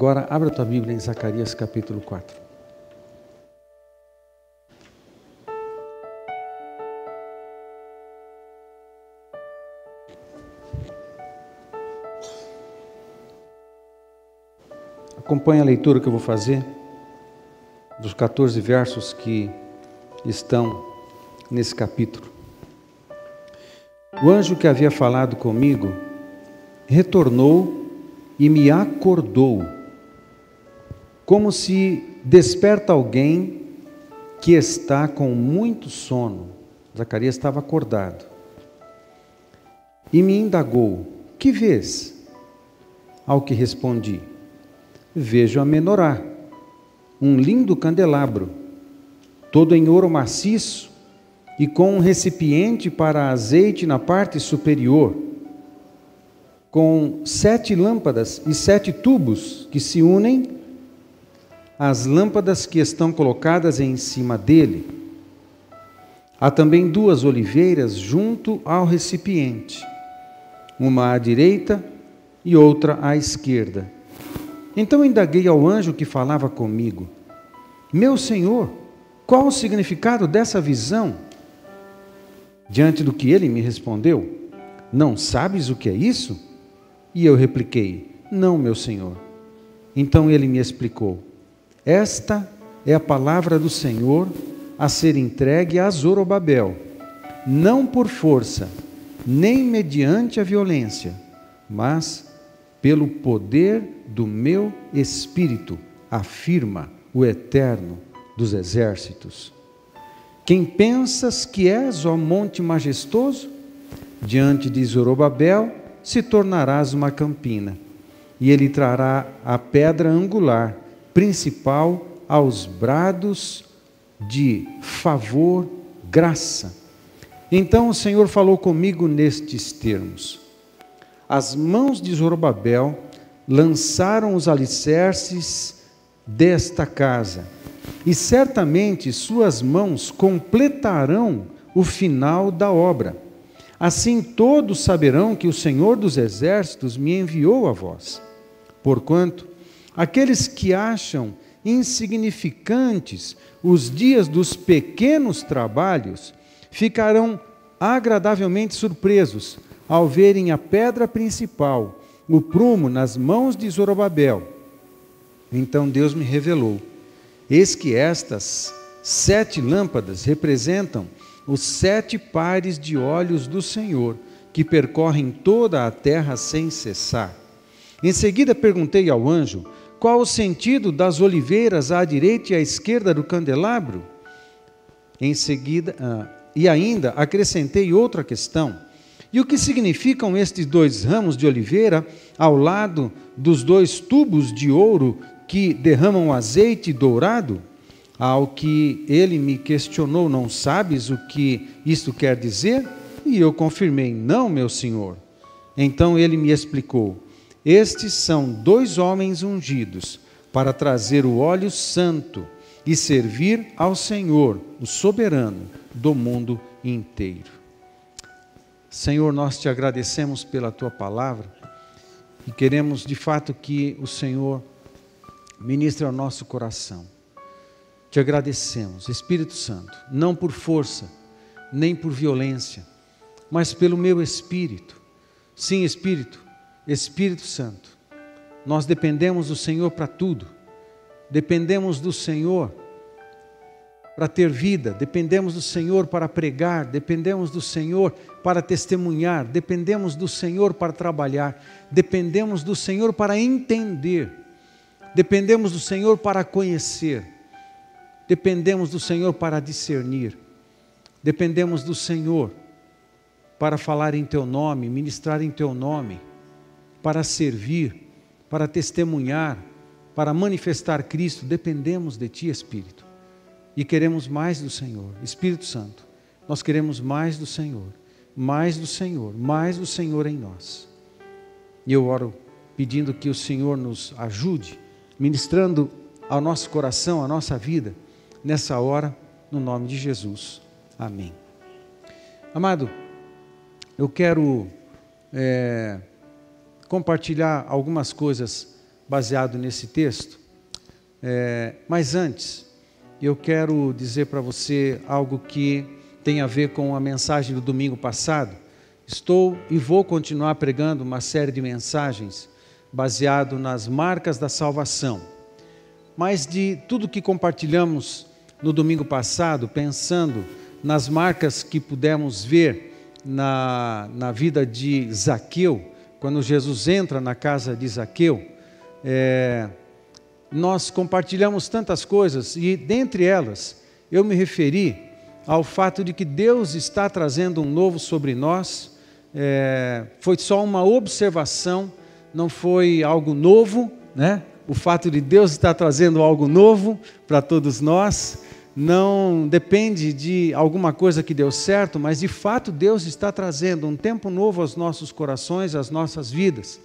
Agora, abra tua Bíblia em Zacarias capítulo 4. Acompanhe a leitura que eu vou fazer dos 14 versos que estão nesse capítulo. O anjo que havia falado comigo retornou e me acordou, como se desperta alguém que está com muito sono. Zacarias estava acordado. E me indagou: Que vês? Ao que respondi: vejo a menorá, um lindo candelabro, todo em ouro maciço e com um recipiente para azeite na parte superior, com sete lâmpadas e sete tubos que se unem às lâmpadas que estão colocadas em cima dele. Há também duas oliveiras junto ao recipiente, uma à direita e outra à esquerda então indaguei ao anjo que falava comigo: Meu senhor, qual o significado dessa visão? Diante do que ele me respondeu: Não sabes o que é isso? E eu repliquei: Não, meu senhor. Então ele me explicou: Esta é a palavra do Senhor a ser entregue a Zorobabel, não por força, nem mediante a violência, mas pelo poder do meu espírito, afirma o Eterno dos exércitos. Quem pensas que és, ó monte majestoso? Diante de Zorobabel se tornarás uma campina, e ele trará a pedra angular, principal aos brados de favor, graça. Então o Senhor falou comigo nestes termos: as mãos de Zorobabel lançaram os alicerces desta casa, e certamente suas mãos completarão o final da obra. Assim todos saberão que o Senhor dos Exércitos me enviou a vós. Porquanto, aqueles que acham insignificantes os dias dos pequenos trabalhos ficarão agradavelmente surpresos ao verem a pedra principal, o prumo nas mãos de Zorobabel. Então Deus me revelou: eis que estas sete lâmpadas representam os sete pares de olhos do Senhor, que percorrem toda a terra sem cessar. Em seguida perguntei ao anjo: qual o sentido das oliveiras à direita e à esquerda do candelabro? Em seguida, ah, e ainda acrescentei outra questão e o que significam estes dois ramos de oliveira ao lado dos dois tubos de ouro que derramam azeite dourado? Ao que ele me questionou, não sabes o que isto quer dizer? E eu confirmei, não, meu senhor. Então ele me explicou: Estes são dois homens ungidos para trazer o óleo santo e servir ao Senhor, o soberano do mundo inteiro. Senhor, nós te agradecemos pela tua palavra e queremos de fato que o Senhor ministre ao nosso coração. Te agradecemos, Espírito Santo, não por força, nem por violência, mas pelo meu espírito. Sim, Espírito, Espírito Santo, nós dependemos do Senhor para tudo, dependemos do Senhor para ter vida, dependemos do Senhor para pregar, dependemos do Senhor para testemunhar, dependemos do Senhor para trabalhar, dependemos do Senhor para entender, dependemos do Senhor para conhecer, dependemos do Senhor para discernir, dependemos do Senhor para falar em Teu nome, ministrar em Teu nome, para servir, para testemunhar, para manifestar Cristo, dependemos de Ti, Espírito e queremos mais do Senhor. Espírito Santo, nós queremos mais do Senhor, mais do Senhor, mais do Senhor em nós. E eu oro pedindo que o Senhor nos ajude, ministrando ao nosso coração, à nossa vida, nessa hora, no nome de Jesus. Amém. Amado, eu quero é, compartilhar algumas coisas baseado nesse texto. É, mas antes, eu quero dizer para você algo que tem a ver com a mensagem do domingo passado. Estou e vou continuar pregando uma série de mensagens baseado nas marcas da salvação. Mas de tudo que compartilhamos no domingo passado, pensando nas marcas que pudemos ver na, na vida de Zaqueu, quando Jesus entra na casa de Zaqueu, é, nós compartilhamos tantas coisas e, dentre elas, eu me referi ao fato de que Deus está trazendo um novo sobre nós. É, foi só uma observação, não foi algo novo, né? O fato de Deus estar trazendo algo novo para todos nós não depende de alguma coisa que deu certo, mas de fato Deus está trazendo um tempo novo aos nossos corações, às nossas vidas.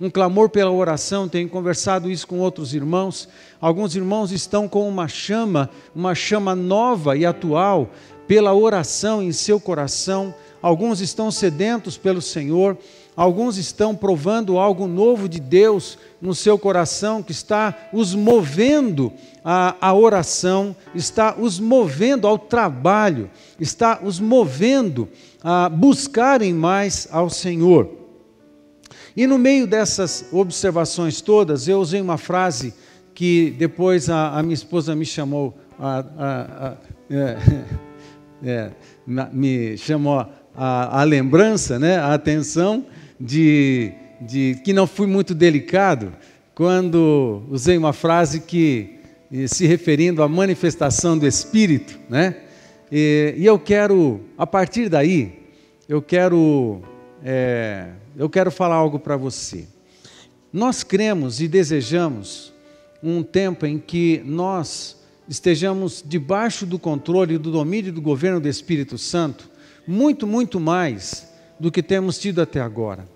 Um clamor pela oração, tenho conversado isso com outros irmãos. Alguns irmãos estão com uma chama, uma chama nova e atual pela oração em seu coração. Alguns estão sedentos pelo Senhor, alguns estão provando algo novo de Deus no seu coração que está os movendo à, à oração, está os movendo ao trabalho, está os movendo a buscarem mais ao Senhor. E no meio dessas observações todas, eu usei uma frase que depois a, a minha esposa me chamou, a, a, é, é, me chamou a, lembrança, né, a atenção de de que não fui muito delicado quando usei uma frase que se referindo à manifestação do Espírito, né? E, e eu quero, a partir daí, eu quero, é, eu quero falar algo para você. Nós cremos e desejamos um tempo em que nós estejamos debaixo do controle, do domínio e do governo do Espírito Santo, muito, muito mais do que temos tido até agora.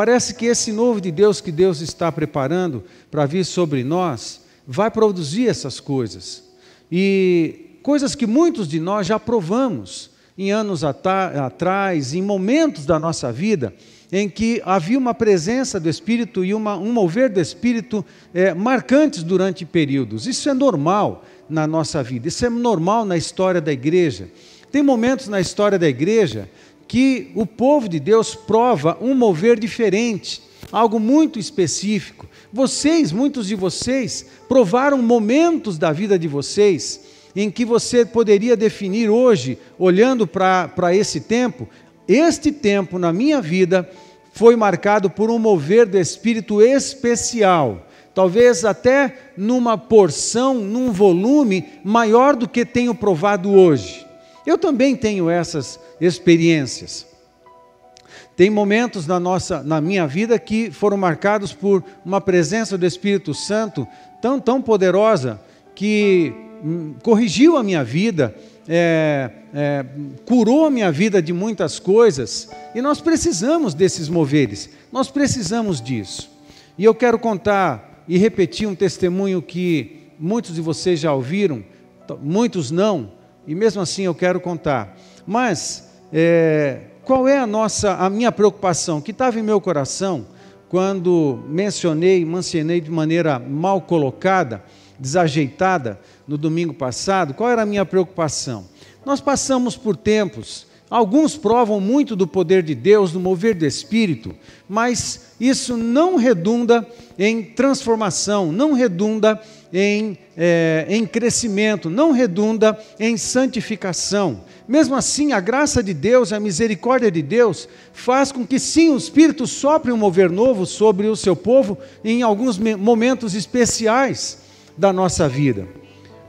Parece que esse novo de Deus que Deus está preparando para vir sobre nós vai produzir essas coisas. E coisas que muitos de nós já provamos em anos atrás, em momentos da nossa vida, em que havia uma presença do Espírito e uma, um mover do Espírito é, marcantes durante períodos. Isso é normal na nossa vida, isso é normal na história da igreja. Tem momentos na história da igreja que o povo de Deus prova um mover diferente, algo muito específico. Vocês, muitos de vocês, provaram momentos da vida de vocês em que você poderia definir hoje, olhando para esse tempo, este tempo na minha vida foi marcado por um mover do Espírito especial. Talvez até numa porção, num volume maior do que tenho provado hoje. Eu também tenho essas experiências. Tem momentos na nossa, na minha vida que foram marcados por uma presença do Espírito Santo tão tão poderosa que hum, corrigiu a minha vida, é, é, curou a minha vida de muitas coisas. E nós precisamos desses moveres. Nós precisamos disso. E eu quero contar e repetir um testemunho que muitos de vocês já ouviram, muitos não e mesmo assim eu quero contar. Mas é, qual é a nossa, a minha preocupação que estava em meu coração quando mencionei, mencionei de maneira mal colocada, desajeitada no domingo passado? Qual era a minha preocupação? Nós passamos por tempos Alguns provam muito do poder de Deus, do mover do Espírito, mas isso não redunda em transformação, não redunda em, é, em crescimento, não redunda em santificação. Mesmo assim, a graça de Deus, a misericórdia de Deus, faz com que sim, o Espírito sopre um mover novo sobre o seu povo em alguns momentos especiais da nossa vida.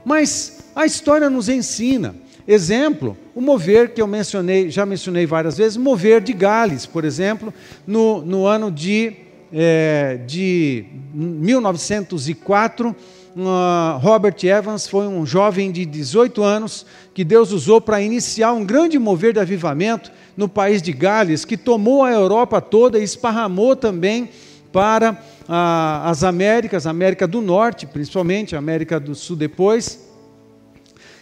Mas a história nos ensina Exemplo, o mover que eu mencionei, já mencionei várias vezes, mover de Gales, por exemplo, no, no ano de, é, de 1904, uh, Robert Evans foi um jovem de 18 anos que Deus usou para iniciar um grande mover de avivamento no país de Gales, que tomou a Europa toda e esparramou também para uh, as Américas, América do Norte, principalmente, América do Sul depois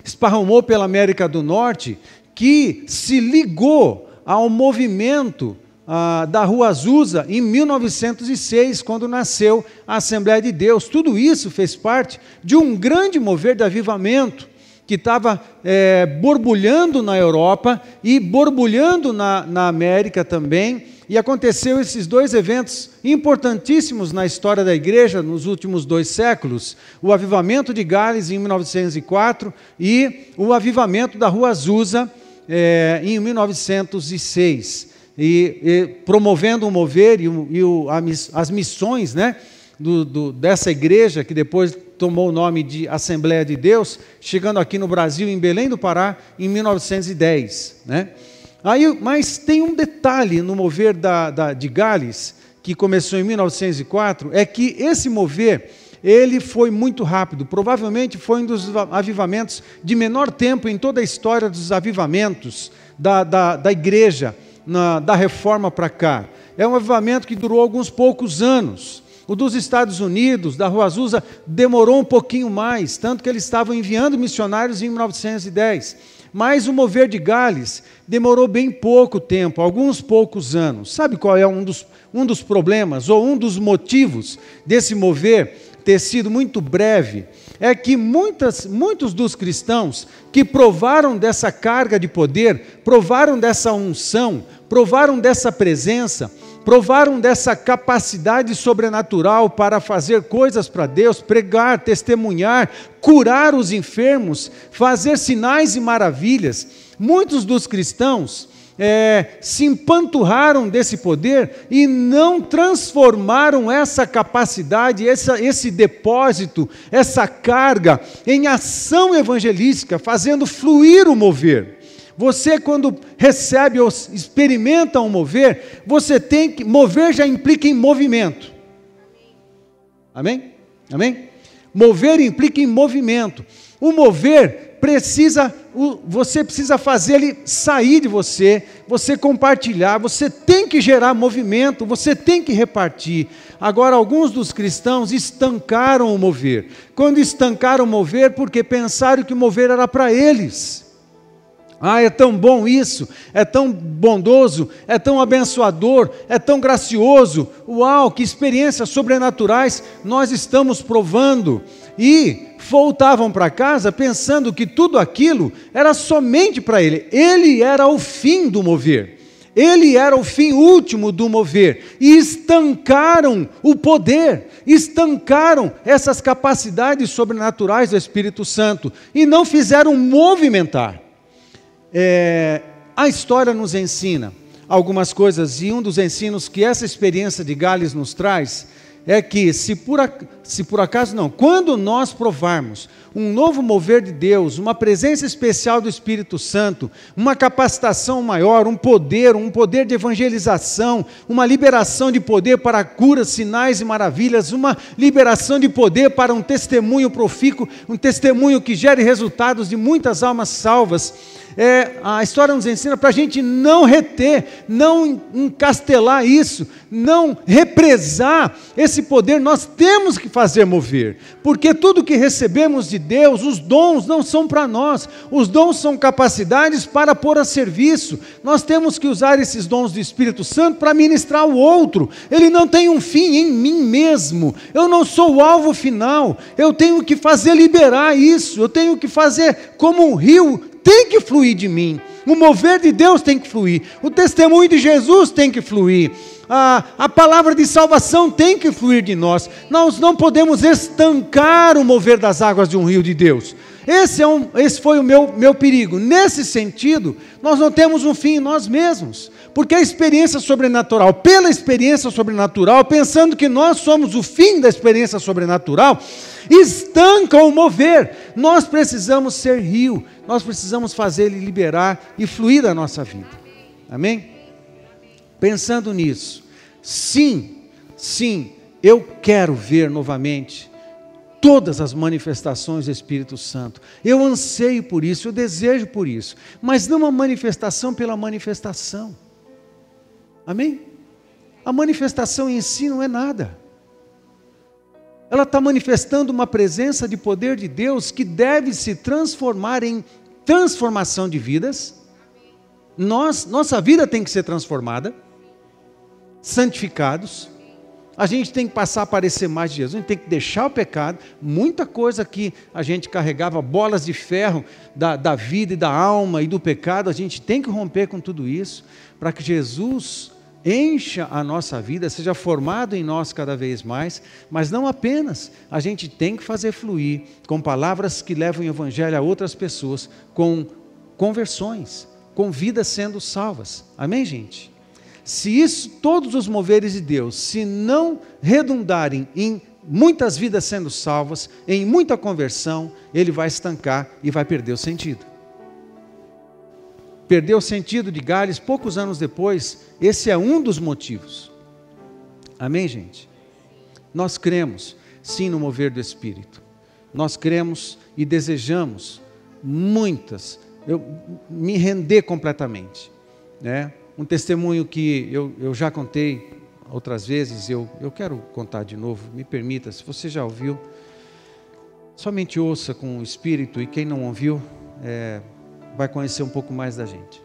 esparramou pela América do Norte, que se ligou ao movimento ah, da Rua Azusa em 1906, quando nasceu a Assembleia de Deus. Tudo isso fez parte de um grande mover de avivamento que estava é, borbulhando na Europa e borbulhando na, na América também. E aconteceu esses dois eventos importantíssimos na história da igreja nos últimos dois séculos: o avivamento de Gales em 1904 e o avivamento da Rua Azusa é, em 1906 e, e promovendo o mover e, o, e o, as missões né, do, do, dessa igreja, que depois tomou o nome de Assembleia de Deus, chegando aqui no Brasil, em Belém do Pará, em 1910. Né? Aí, mas tem um detalhe no mover da, da, de Gales, que começou em 1904, é que esse mover ele foi muito rápido. Provavelmente foi um dos avivamentos de menor tempo em toda a história dos avivamentos da, da, da igreja na, da reforma para cá. É um avivamento que durou alguns poucos anos. O dos Estados Unidos, da Rua Azusa, demorou um pouquinho mais, tanto que eles estavam enviando missionários em 1910. Mas o mover de Gales demorou bem pouco tempo, alguns poucos anos. Sabe qual é um dos, um dos problemas, ou um dos motivos desse mover ter sido muito breve? é que muitas, muitos dos cristãos que provaram dessa carga de poder, provaram dessa unção, provaram dessa presença, provaram dessa capacidade sobrenatural para fazer coisas para Deus, pregar, testemunhar, curar os enfermos, fazer sinais e maravilhas. Muitos dos cristãos é, se empanturraram desse poder e não transformaram essa capacidade, essa, esse depósito, essa carga em ação evangelística, fazendo fluir o mover. Você, quando recebe ou experimenta um mover, você tem que. Mover já implica em movimento. Amém? Amém? Mover implica em movimento. O mover precisa, você precisa fazer ele sair de você, você compartilhar, você tem que gerar movimento, você tem que repartir. Agora, alguns dos cristãos estancaram o mover. Quando estancaram o mover, porque pensaram que o mover era para eles. Ah, é tão bom isso, é tão bondoso, é tão abençoador, é tão gracioso. Uau, que experiências sobrenaturais nós estamos provando. E voltavam para casa pensando que tudo aquilo era somente para ele. Ele era o fim do mover. Ele era o fim último do mover. E estancaram o poder, estancaram essas capacidades sobrenaturais do Espírito Santo e não fizeram movimentar. É, a história nos ensina algumas coisas, e um dos ensinos que essa experiência de Gales nos traz é que, se por, se por acaso não, quando nós provarmos um novo mover de Deus, uma presença especial do Espírito Santo, uma capacitação maior, um poder, um poder de evangelização, uma liberação de poder para curas, sinais e maravilhas, uma liberação de poder para um testemunho profícuo, um testemunho que gere resultados de muitas almas salvas é, a história nos ensina para a gente não reter, não encastelar isso, não represar esse poder, nós temos que fazer mover, porque tudo que recebemos de Deus, os dons não são para nós, os dons são capacidades para pôr a serviço, nós temos que usar esses dons do Espírito Santo para ministrar o outro, ele não tem um fim em mim mesmo, eu não sou o alvo final, eu tenho que fazer liberar isso, eu tenho que fazer como um rio tem que fluir de mim. O mover de Deus tem que fluir. O testemunho de Jesus tem que fluir. A, a palavra de salvação tem que fluir de nós. Nós não podemos estancar o mover das águas de um rio de Deus. Esse, é um, esse foi o meu, meu perigo. Nesse sentido, nós não temos um fim em nós mesmos. Porque a experiência sobrenatural, pela experiência sobrenatural, pensando que nós somos o fim da experiência sobrenatural, estanca o mover. Nós precisamos ser rio, nós precisamos fazer ele liberar e fluir da nossa vida. Amém? Pensando nisso, sim, sim, eu quero ver novamente todas as manifestações do Espírito Santo. Eu anseio por isso, eu desejo por isso, mas não uma manifestação pela manifestação. Amém? A manifestação em si não é nada. Ela está manifestando uma presença de poder de Deus que deve se transformar em transformação de vidas. Nós, nossa vida tem que ser transformada. santificados. A gente tem que passar a parecer mais de Jesus, a gente tem que deixar o pecado. Muita coisa que a gente carregava, bolas de ferro da, da vida e da alma e do pecado, a gente tem que romper com tudo isso, para que Jesus encha a nossa vida, seja formado em nós cada vez mais, mas não apenas, a gente tem que fazer fluir com palavras que levam o evangelho a outras pessoas, com conversões, com vidas sendo salvas. Amém, gente? Se isso, todos os moveres de Deus, se não redundarem em muitas vidas sendo salvas, em muita conversão, ele vai estancar e vai perder o sentido. Perdeu o sentido de Gales poucos anos depois, esse é um dos motivos. Amém, gente? Nós cremos, sim, no mover do Espírito. Nós cremos e desejamos muitas, eu me render completamente, né? Um testemunho que eu, eu já contei outras vezes, eu, eu quero contar de novo, me permita, se você já ouviu, somente ouça com o espírito, e quem não ouviu, é, vai conhecer um pouco mais da gente.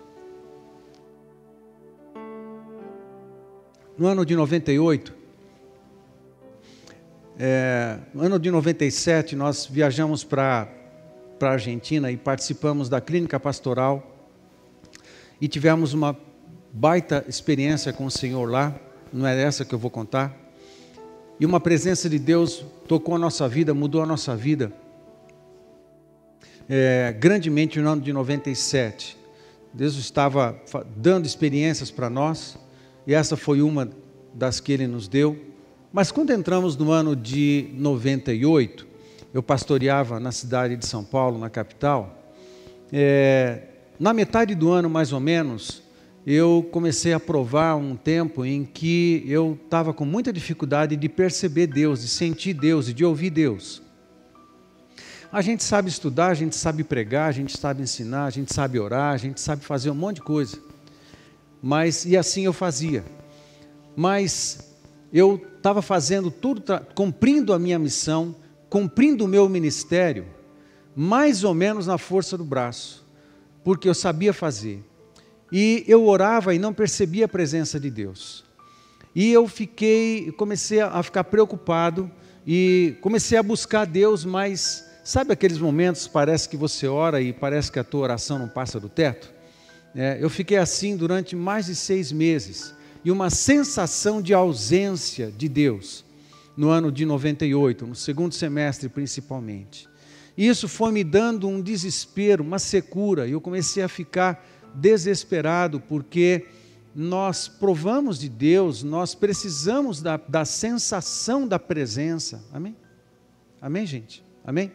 No ano de 98, é, no ano de 97, nós viajamos para a Argentina e participamos da clínica pastoral e tivemos uma baita experiência com o Senhor lá, não é essa que eu vou contar. E uma presença de Deus tocou a nossa vida, mudou a nossa vida. É, grandemente no ano de 97. Deus estava dando experiências para nós, e essa foi uma das que Ele nos deu. Mas quando entramos no ano de 98, eu pastoreava na cidade de São Paulo, na capital. É, na metade do ano, mais ou menos, eu comecei a provar um tempo em que eu estava com muita dificuldade de perceber Deus, de sentir Deus e de ouvir Deus. A gente sabe estudar, a gente sabe pregar, a gente sabe ensinar, a gente sabe orar, a gente sabe fazer um monte de coisa. Mas, e assim eu fazia. Mas eu estava fazendo tudo, cumprindo a minha missão, cumprindo o meu ministério, mais ou menos na força do braço, porque eu sabia fazer e eu orava e não percebia a presença de Deus. E eu fiquei, comecei a ficar preocupado e comecei a buscar Deus, mas sabe aqueles momentos parece que você ora e parece que a tua oração não passa do teto? É, eu fiquei assim durante mais de seis meses e uma sensação de ausência de Deus no ano de 98, no segundo semestre principalmente. E isso foi me dando um desespero, uma secura, e eu comecei a ficar desesperado, porque nós provamos de Deus, nós precisamos da, da sensação da presença. Amém? Amém, gente? Amém?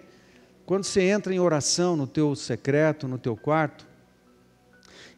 Quando você entra em oração no teu secreto, no teu quarto,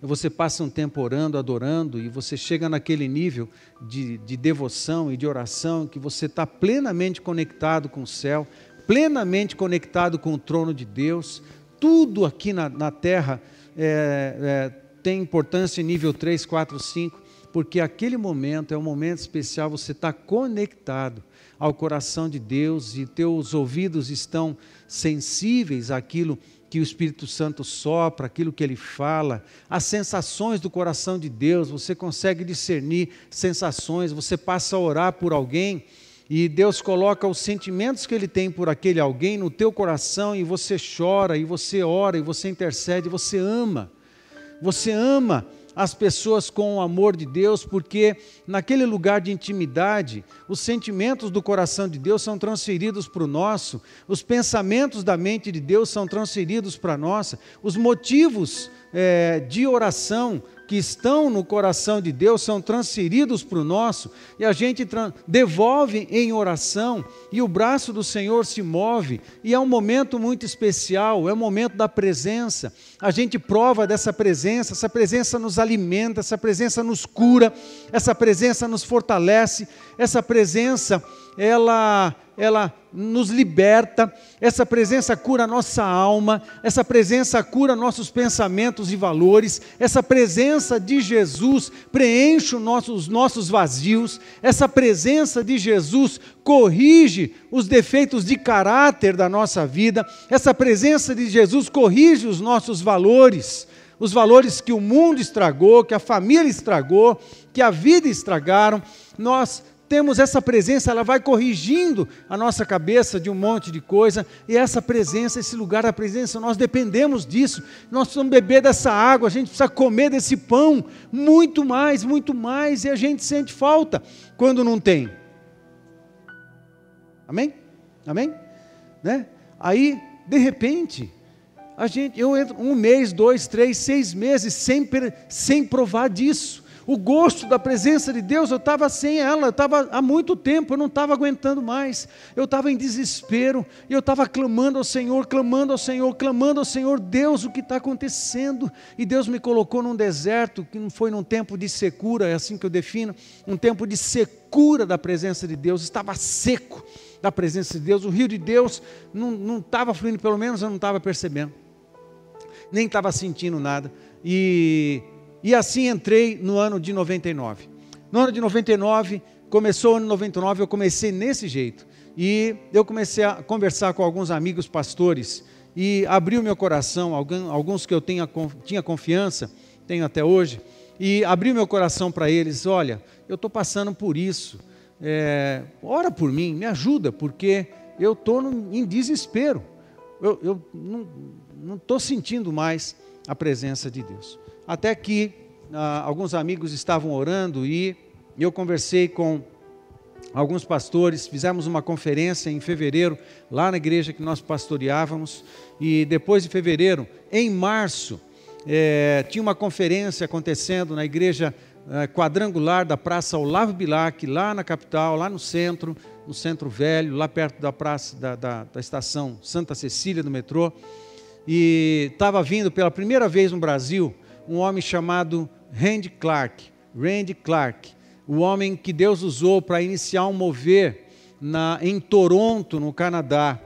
e você passa um tempo orando, adorando, e você chega naquele nível de, de devoção e de oração que você está plenamente conectado com o céu, plenamente conectado com o trono de Deus, tudo aqui na, na terra é, é, tem importância em nível 3, 4, 5, porque aquele momento é um momento especial, você está conectado ao coração de Deus e teus ouvidos estão sensíveis àquilo que o Espírito Santo sopra, aquilo que ele fala, as sensações do coração de Deus, você consegue discernir sensações, você passa a orar por alguém e Deus coloca os sentimentos que ele tem por aquele alguém no teu coração e você chora, e você ora, e você intercede, você ama. Você ama as pessoas com o amor de Deus, porque naquele lugar de intimidade, os sentimentos do coração de Deus são transferidos para o nosso, os pensamentos da mente de Deus são transferidos para a nossa, os motivos é, de oração que estão no coração de Deus são transferidos para o nosso e a gente devolve em oração e o braço do Senhor se move e é um momento muito especial, é o um momento da presença. A gente prova dessa presença, essa presença nos alimenta, essa presença nos cura, essa presença nos fortalece, essa presença ela ela nos liberta, essa presença cura nossa alma, essa presença cura nossos pensamentos e valores, essa presença de Jesus preenche os nossos vazios, essa presença de Jesus corrige os defeitos de caráter da nossa vida, essa presença de Jesus corrige os nossos valores os valores que o mundo estragou, que a família estragou, que a vida estragaram, nós temos essa presença, ela vai corrigindo a nossa cabeça de um monte de coisa, e essa presença, esse lugar da presença, nós dependemos disso, nós precisamos beber dessa água, a gente precisa comer desse pão, muito mais, muito mais, e a gente sente falta quando não tem. Amém? Amém? Né? Aí, de repente, a gente, eu entro um mês, dois, três, seis meses sem, sem provar disso o gosto da presença de Deus, eu estava sem ela, eu estava há muito tempo, eu não estava aguentando mais, eu estava em desespero, eu estava clamando ao Senhor, clamando ao Senhor, clamando ao Senhor, Deus, o que está acontecendo? E Deus me colocou num deserto, que não foi num tempo de secura, é assim que eu defino, um tempo de secura da presença de Deus, estava seco da presença de Deus, o rio de Deus não estava fluindo, pelo menos eu não estava percebendo, nem estava sentindo nada, e e assim entrei no ano de 99. No ano de 99, começou o ano de 99, eu comecei nesse jeito. E eu comecei a conversar com alguns amigos pastores e abri o meu coração, alguns que eu tenha, tinha confiança, tenho até hoje, e abri o meu coração para eles: olha, eu estou passando por isso, é, ora por mim, me ajuda, porque eu estou em desespero, eu, eu não estou sentindo mais a presença de Deus. Até que ah, alguns amigos estavam orando e eu conversei com alguns pastores, fizemos uma conferência em fevereiro, lá na igreja que nós pastoreávamos, e depois de fevereiro, em março, é, tinha uma conferência acontecendo na igreja é, quadrangular da Praça Olavo Bilac, lá na capital, lá no centro, no centro velho, lá perto da praça da, da, da estação Santa Cecília do metrô, e estava vindo pela primeira vez no Brasil um homem chamado Randy Clark. Randy Clark, o homem que Deus usou para iniciar um mover na, em Toronto, no Canadá,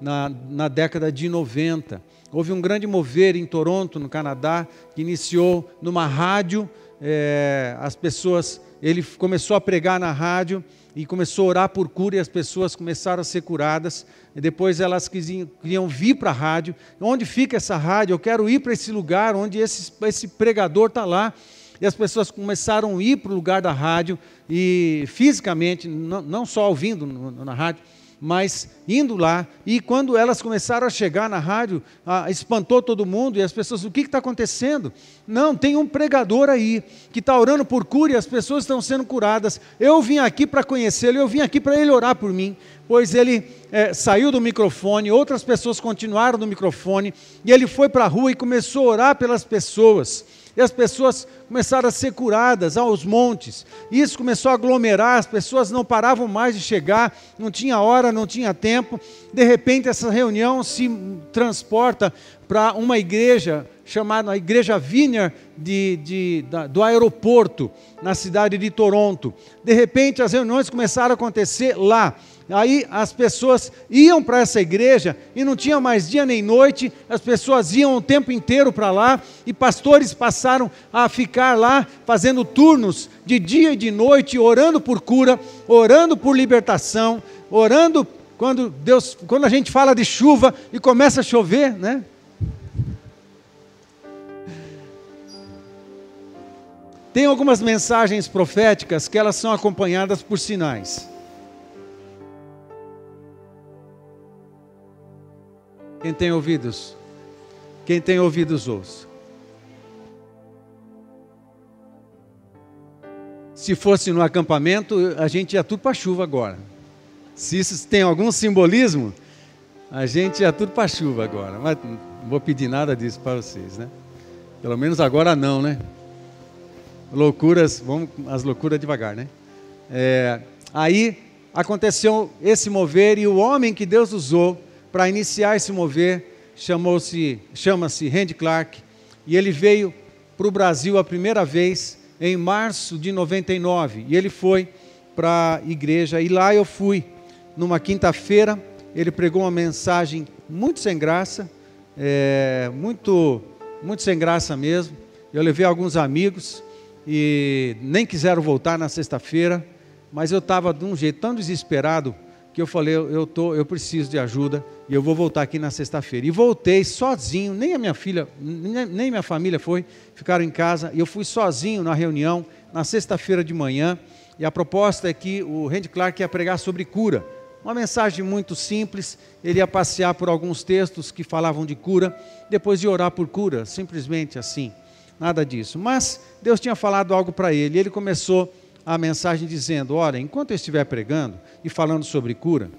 na, na década de 90. Houve um grande mover em Toronto, no Canadá, que iniciou numa rádio. É, as pessoas, ele começou a pregar na rádio e começou a orar por cura e as pessoas começaram a ser curadas. E depois elas queriam, vir para a rádio. Onde fica essa rádio? Eu quero ir para esse lugar onde esse, esse pregador está lá. E as pessoas começaram a ir para o lugar da rádio e fisicamente, não, não só ouvindo na rádio, mas indo lá, e quando elas começaram a chegar na rádio, ah, espantou todo mundo, e as pessoas, o que está acontecendo? Não, tem um pregador aí, que está orando por cura, e as pessoas estão sendo curadas, eu vim aqui para conhecê-lo, eu vim aqui para ele orar por mim, pois ele é, saiu do microfone, outras pessoas continuaram no microfone, e ele foi para a rua e começou a orar pelas pessoas, e as pessoas começaram a ser curadas aos montes. Isso começou a aglomerar, as pessoas não paravam mais de chegar, não tinha hora, não tinha tempo. De repente, essa reunião se transporta para uma igreja chamada a Igreja Vineyard de, de, do aeroporto, na cidade de Toronto. De repente, as reuniões começaram a acontecer lá. Aí as pessoas iam para essa igreja e não tinha mais dia nem noite, as pessoas iam o tempo inteiro para lá e pastores passaram a ficar lá fazendo turnos de dia e de noite, orando por cura, orando por libertação, orando quando Deus, quando a gente fala de chuva e começa a chover, né? Tem algumas mensagens proféticas que elas são acompanhadas por sinais. Quem tem ouvidos? Quem tem ouvidos, ouça. Se fosse no acampamento, a gente ia tudo para a chuva agora. Se isso tem algum simbolismo, a gente ia tudo para a chuva agora. Mas não vou pedir nada disso para vocês, né? Pelo menos agora não, né? Loucuras, vamos as loucuras devagar, né? É, aí aconteceu esse mover e o homem que Deus usou para iniciar esse mover, chamou-se, chama-se Randy Clark, e ele veio para o Brasil a primeira vez em março de 99, e ele foi para a igreja, e lá eu fui, numa quinta-feira, ele pregou uma mensagem muito sem graça, é, muito, muito sem graça mesmo, eu levei alguns amigos, e nem quiseram voltar na sexta-feira, mas eu estava de um jeito tão desesperado que eu falei, eu, tô, eu preciso de ajuda e eu vou voltar aqui na sexta-feira. E voltei sozinho, nem a minha filha, nem, minha família foi, ficaram em casa, e eu fui sozinho na reunião, na sexta-feira de manhã, e a proposta é que o Randy Clark ia pregar sobre cura. Uma mensagem muito simples, ele ia passear por alguns textos que falavam de cura, depois de orar por cura, simplesmente assim, nada disso. Mas Deus tinha falado algo para ele, ele começou a mensagem dizendo: Olha, enquanto eu estiver pregando e falando sobre cura,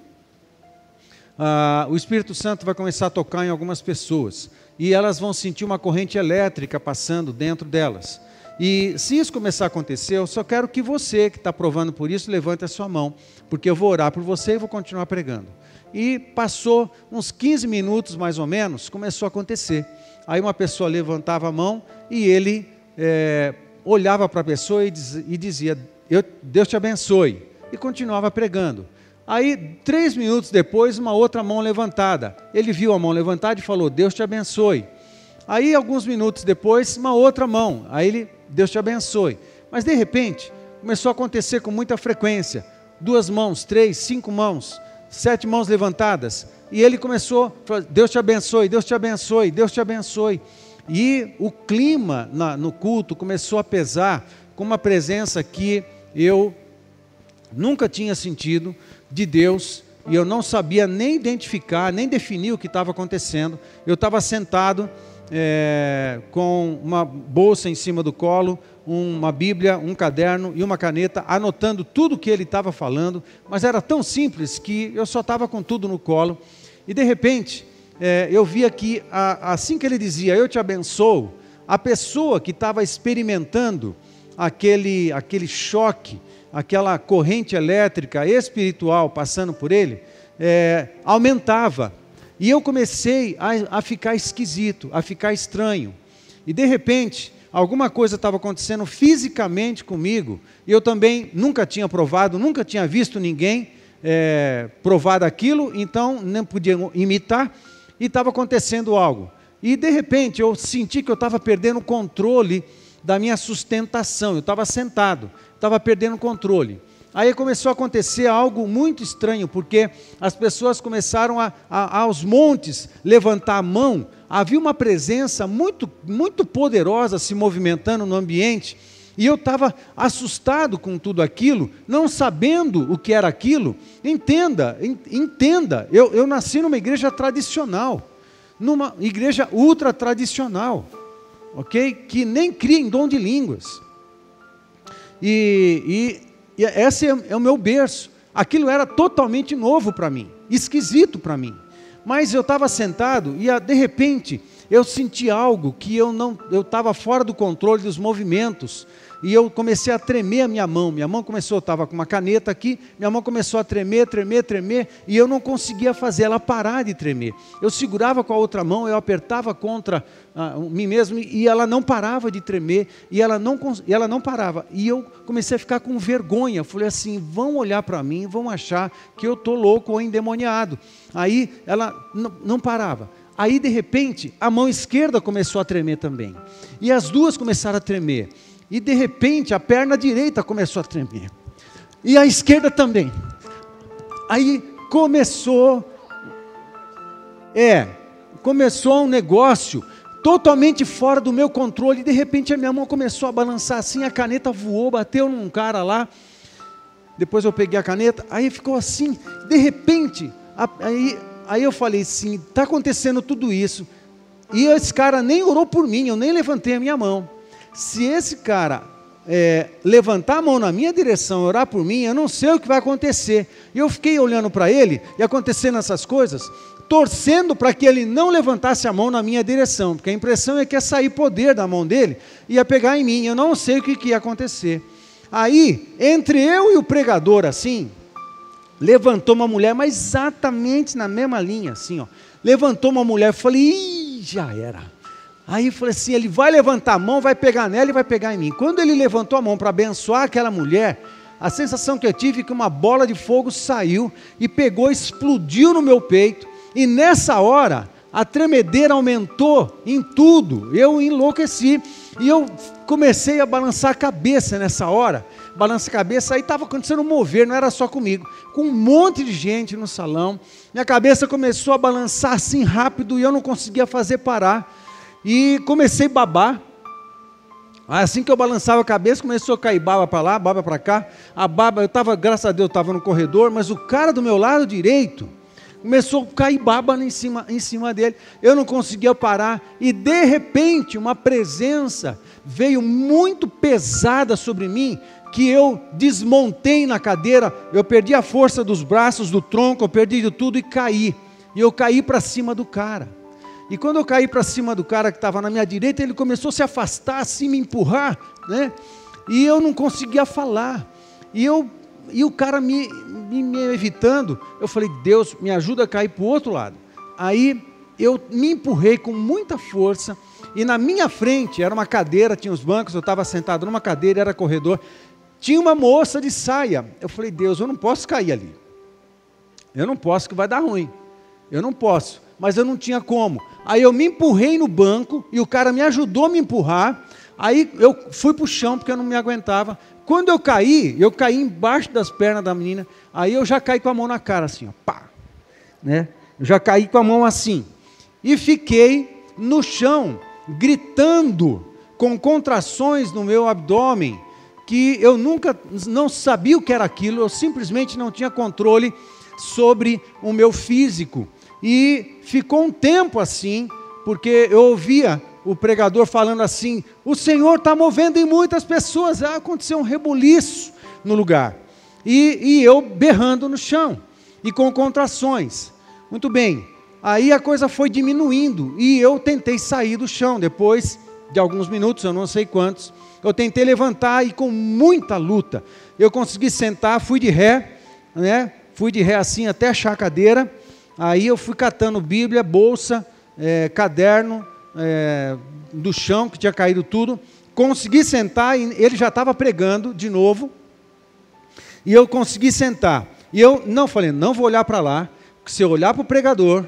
ah, o Espírito Santo vai começar a tocar em algumas pessoas e elas vão sentir uma corrente elétrica passando dentro delas. E se isso começar a acontecer, eu só quero que você que está provando por isso levante a sua mão, porque eu vou orar por você e vou continuar pregando. E passou uns 15 minutos mais ou menos, começou a acontecer. Aí uma pessoa levantava a mão e ele é, olhava para a pessoa e, e dizia: Deus te abençoe. E continuava pregando. Aí, três minutos depois, uma outra mão levantada. Ele viu a mão levantada e falou: Deus te abençoe. Aí, alguns minutos depois, uma outra mão. Aí ele, Deus te abençoe. Mas de repente, começou a acontecer com muita frequência. Duas mãos, três, cinco mãos, sete mãos levantadas. E ele começou, Deus te abençoe, Deus te abençoe, Deus te abençoe. E o clima na, no culto começou a pesar com uma presença que eu nunca tinha sentido de Deus e eu não sabia nem identificar, nem definir o que estava acontecendo. Eu estava sentado é, com uma bolsa em cima do colo, uma Bíblia, um caderno e uma caneta, anotando tudo o que ele estava falando, mas era tão simples que eu só estava com tudo no colo. E de repente, é, eu via que assim que ele dizia, Eu te abençoo, a pessoa que estava experimentando aquele, aquele choque, aquela corrente elétrica espiritual passando por ele, é, aumentava. E eu comecei a, a ficar esquisito, a ficar estranho. E de repente, alguma coisa estava acontecendo fisicamente comigo, e eu também nunca tinha provado, nunca tinha visto ninguém é, provar aquilo, então não podia imitar, e estava acontecendo algo. E de repente eu senti que eu estava perdendo o controle da minha sustentação. Eu estava sentado, estava perdendo o controle. Aí começou a acontecer algo muito estranho, porque as pessoas começaram a, a, aos montes levantar a mão. Havia uma presença muito, muito poderosa se movimentando no ambiente. E eu estava assustado com tudo aquilo, não sabendo o que era aquilo. Entenda, entenda, eu, eu nasci numa igreja tradicional, numa igreja ultra tradicional, ok? Que nem cria em dom de línguas. E, e, e esse é, é o meu berço. Aquilo era totalmente novo para mim, esquisito para mim. Mas eu estava sentado e de repente eu senti algo que eu não, eu estava fora do controle dos movimentos e eu comecei a tremer a minha mão. Minha mão começou, estava com uma caneta aqui, minha mão começou a tremer, tremer, tremer, e eu não conseguia fazer ela parar de tremer. Eu segurava com a outra mão, eu apertava contra ah, mim mesmo e ela não parava de tremer, e ela não, e ela não parava. E eu comecei a ficar com vergonha. Falei assim: vão olhar para mim, vão achar que eu estou louco ou endemoniado. Aí ela não, não parava. Aí, de repente, a mão esquerda começou a tremer também. E as duas começaram a tremer. E de repente a perna direita começou a tremer. E a esquerda também. Aí começou. É, começou um negócio totalmente fora do meu controle. E de repente a minha mão começou a balançar assim, a caneta voou, bateu num cara lá. Depois eu peguei a caneta, aí ficou assim. De repente, aí, aí eu falei assim: está acontecendo tudo isso. E esse cara nem orou por mim, eu nem levantei a minha mão se esse cara é, levantar a mão na minha direção e orar por mim, eu não sei o que vai acontecer. E eu fiquei olhando para ele e acontecendo essas coisas, torcendo para que ele não levantasse a mão na minha direção, porque a impressão é que ia sair poder da mão dele e ia pegar em mim. Eu não sei o que, que ia acontecer. Aí, entre eu e o pregador, assim, levantou uma mulher, mas exatamente na mesma linha, assim, ó. Levantou uma mulher, eu falei, já era. Aí eu falei assim: ele vai levantar a mão, vai pegar nela e vai pegar em mim. Quando ele levantou a mão para abençoar aquela mulher, a sensação que eu tive é que uma bola de fogo saiu e pegou, explodiu no meu peito. E nessa hora, a tremedeira aumentou em tudo. Eu enlouqueci e eu comecei a balançar a cabeça nessa hora, balança a cabeça, aí estava acontecendo um mover, não era só comigo, com um monte de gente no salão. Minha cabeça começou a balançar assim rápido e eu não conseguia fazer parar. E comecei a babar. Assim que eu balançava a cabeça, começou a cair baba para lá, baba para cá. A baba, eu estava, graças a Deus, estava no corredor, mas o cara do meu lado direito começou a cair baba em cima, em cima dele. Eu não conseguia parar. E de repente, uma presença veio muito pesada sobre mim, que eu desmontei na cadeira, eu perdi a força dos braços, do tronco, eu perdi de tudo e caí. E eu caí para cima do cara. E quando eu caí para cima do cara que estava na minha direita, ele começou a se afastar, assim, me empurrar, né? E eu não conseguia falar. E, eu, e o cara me, me, me evitando, eu falei, Deus, me ajuda a cair para o outro lado. Aí eu me empurrei com muita força, e na minha frente era uma cadeira, tinha os bancos, eu estava sentado numa cadeira, era corredor, tinha uma moça de saia. Eu falei, Deus, eu não posso cair ali. Eu não posso, que vai dar ruim. Eu não posso. Mas eu não tinha como. Aí eu me empurrei no banco e o cara me ajudou a me empurrar. Aí eu fui para o chão porque eu não me aguentava. Quando eu caí, eu caí embaixo das pernas da menina. Aí eu já caí com a mão na cara, assim, ó, pá. Né? Eu já caí com a mão assim. E fiquei no chão, gritando, com contrações no meu abdômen, que eu nunca, não sabia o que era aquilo, eu simplesmente não tinha controle sobre o meu físico. E ficou um tempo assim, porque eu ouvia o pregador falando assim: o Senhor está movendo em muitas pessoas. Ah, aconteceu um rebuliço no lugar. E, e eu berrando no chão e com contrações. Muito bem. Aí a coisa foi diminuindo e eu tentei sair do chão. Depois de alguns minutos, eu não sei quantos, eu tentei levantar e com muita luta eu consegui sentar, fui de ré, né? Fui de ré assim até achar a cadeira Aí eu fui catando Bíblia, bolsa, é, caderno, é, do chão, que tinha caído tudo. Consegui sentar, e ele já estava pregando de novo. E eu consegui sentar. E eu não falei, não vou olhar para lá, porque se eu olhar para o pregador,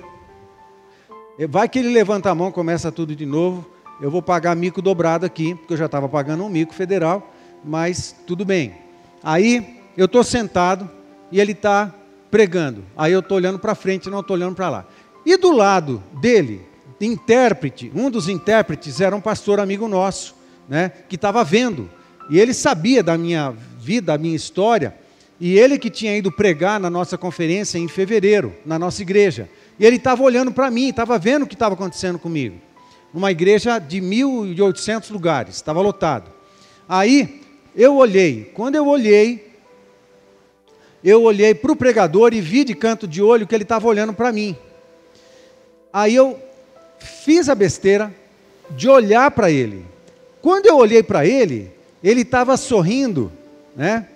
vai que ele levanta a mão, começa tudo de novo. Eu vou pagar mico dobrado aqui, porque eu já estava pagando um mico federal, mas tudo bem. Aí eu estou sentado e ele está pregando. Aí eu estou olhando para frente, não estou olhando para lá. E do lado dele, intérprete, um dos intérpretes era um pastor amigo nosso, né, que estava vendo. E ele sabia da minha vida, da minha história, e ele que tinha ido pregar na nossa conferência em fevereiro, na nossa igreja. E ele estava olhando para mim, estava vendo o que estava acontecendo comigo. Uma igreja de 1.800 lugares, estava lotado. Aí eu olhei, quando eu olhei, eu olhei para o pregador e vi de canto de olho que ele estava olhando para mim. Aí eu fiz a besteira de olhar para ele. Quando eu olhei para ele, ele estava sorrindo, né?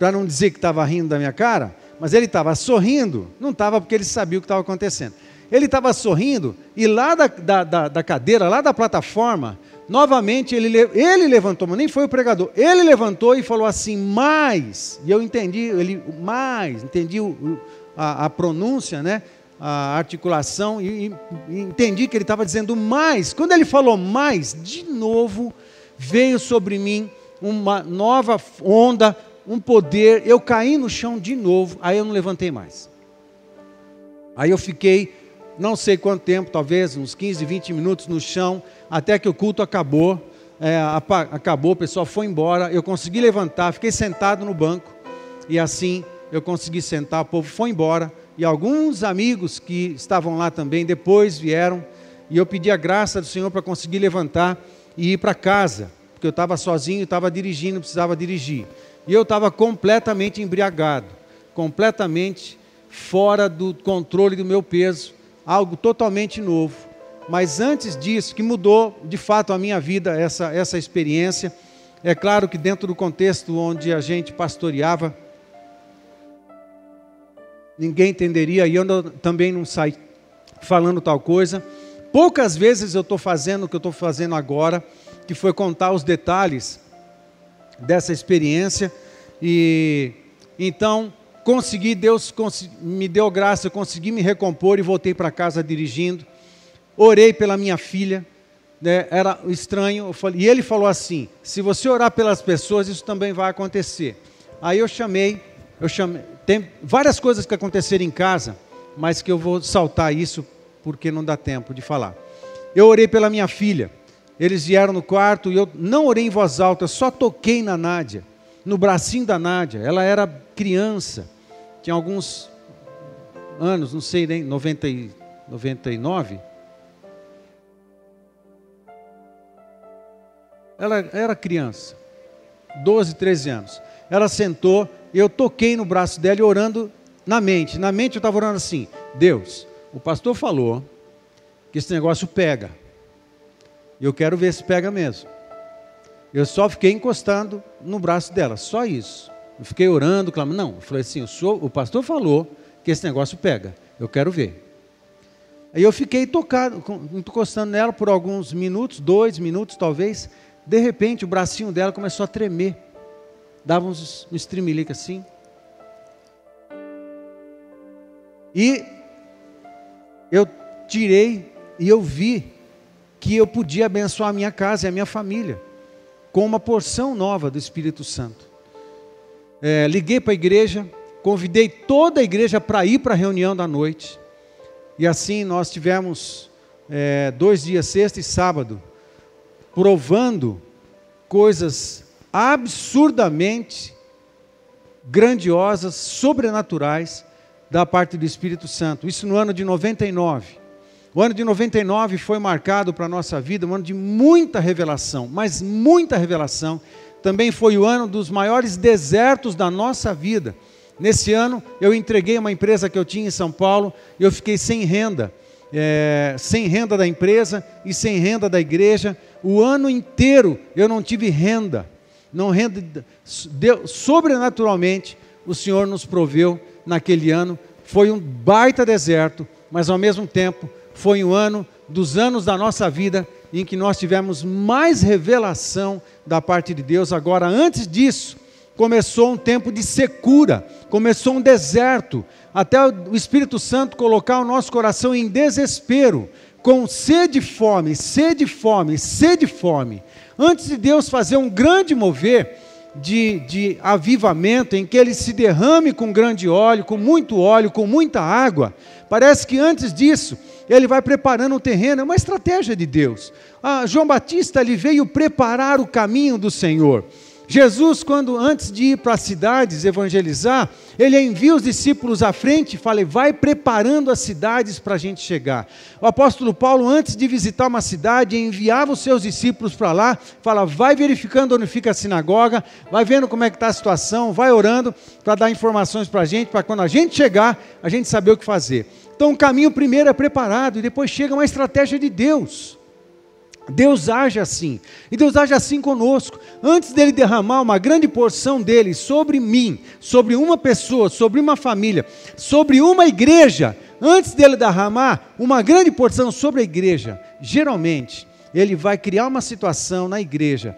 Para não dizer que estava rindo da minha cara, mas ele estava sorrindo, não estava porque ele sabia o que estava acontecendo. Ele estava sorrindo e lá da, da, da, da cadeira, lá da plataforma, novamente ele, ele levantou, mas nem foi o pregador, ele levantou e falou assim, mais, e eu entendi, ele, mais, entendi o, a, a, pronúncia, né, a articulação, e, e entendi que ele estava dizendo mais. Quando ele falou mais, de novo veio sobre mim uma nova onda, um poder, eu caí no chão de novo, aí eu não levantei mais. Aí eu fiquei, não sei quanto tempo, talvez uns 15, 20 minutos no chão, até que o culto acabou. É, acabou, o pessoal foi embora. Eu consegui levantar, fiquei sentado no banco. E assim eu consegui sentar, o povo foi embora. E alguns amigos que estavam lá também depois vieram. E eu pedi a graça do Senhor para conseguir levantar e ir para casa. Porque eu estava sozinho, estava dirigindo, precisava dirigir. E eu estava completamente embriagado, completamente fora do controle do meu peso, algo totalmente novo. Mas antes disso, que mudou de fato a minha vida, essa, essa experiência. É claro que dentro do contexto onde a gente pastoreava, ninguém entenderia e eu também não saí falando tal coisa. Poucas vezes eu estou fazendo o que eu estou fazendo agora, que foi contar os detalhes dessa experiência. E então consegui, Deus me deu graça, eu consegui me recompor e voltei para casa dirigindo orei pela minha filha, né, era estranho. Falei, e ele falou assim: se você orar pelas pessoas, isso também vai acontecer. Aí eu chamei, eu chamei. Tem várias coisas que aconteceram em casa, mas que eu vou saltar isso porque não dá tempo de falar. Eu orei pela minha filha. Eles vieram no quarto e eu não orei em voz alta, só toquei na Nádia, no bracinho da Nádia. Ela era criança, tinha alguns anos, não sei nem, 90 e, 99. Ela era criança, 12, 13 anos. Ela sentou, eu toquei no braço dela e orando na mente. Na mente eu estava orando assim: Deus, o pastor falou que esse negócio pega. E eu quero ver se pega mesmo. Eu só fiquei encostando no braço dela, só isso. Eu fiquei orando, clamando. Não, eu falei assim: o, senhor, o pastor falou que esse negócio pega. Eu quero ver. Aí eu fiquei tocado, encostando nela por alguns minutos, dois minutos talvez. De repente o bracinho dela começou a tremer. Dava uns, estremelique assim. E eu tirei e eu vi que eu podia abençoar a minha casa e a minha família com uma porção nova do Espírito Santo. É, liguei para a igreja, convidei toda a igreja para ir para a reunião da noite. E assim nós tivemos é, dois dias, sexta e sábado, provando coisas absurdamente grandiosas, sobrenaturais da parte do Espírito Santo. Isso no ano de 99. O ano de 99 foi marcado para a nossa vida, um ano de muita revelação, mas muita revelação. Também foi o ano dos maiores desertos da nossa vida. Nesse ano, eu entreguei uma empresa que eu tinha em São Paulo e eu fiquei sem renda. É, sem renda da empresa e sem renda da igreja. O ano inteiro eu não tive renda. Não renda deu, sobrenaturalmente, o Senhor nos proveu naquele ano. Foi um baita deserto, mas ao mesmo tempo foi um ano dos anos da nossa vida em que nós tivemos mais revelação da parte de Deus. Agora, antes disso, começou um tempo de secura, começou um deserto, até o Espírito Santo colocar o nosso coração em desespero, com sede e fome, sede e fome, sede e fome. Antes de Deus fazer um grande mover, de, de avivamento, em que ele se derrame com grande óleo, com muito óleo, com muita água. Parece que antes disso, ele vai preparando o terreno, é uma estratégia de Deus. Ah, João Batista ele veio preparar o caminho do Senhor. Jesus, quando antes de ir para as cidades evangelizar, ele envia os discípulos à frente e fala: vai preparando as cidades para a gente chegar. O apóstolo Paulo, antes de visitar uma cidade, enviava os seus discípulos para lá, fala: vai verificando onde fica a sinagoga, vai vendo como é que está a situação, vai orando para dar informações para a gente, para quando a gente chegar, a gente saber o que fazer. Então o caminho primeiro é preparado e depois chega uma estratégia de Deus. Deus age assim, e Deus age assim conosco. Antes dele derramar uma grande porção dele sobre mim, sobre uma pessoa, sobre uma família, sobre uma igreja, antes dele derramar uma grande porção sobre a igreja, geralmente ele vai criar uma situação na igreja,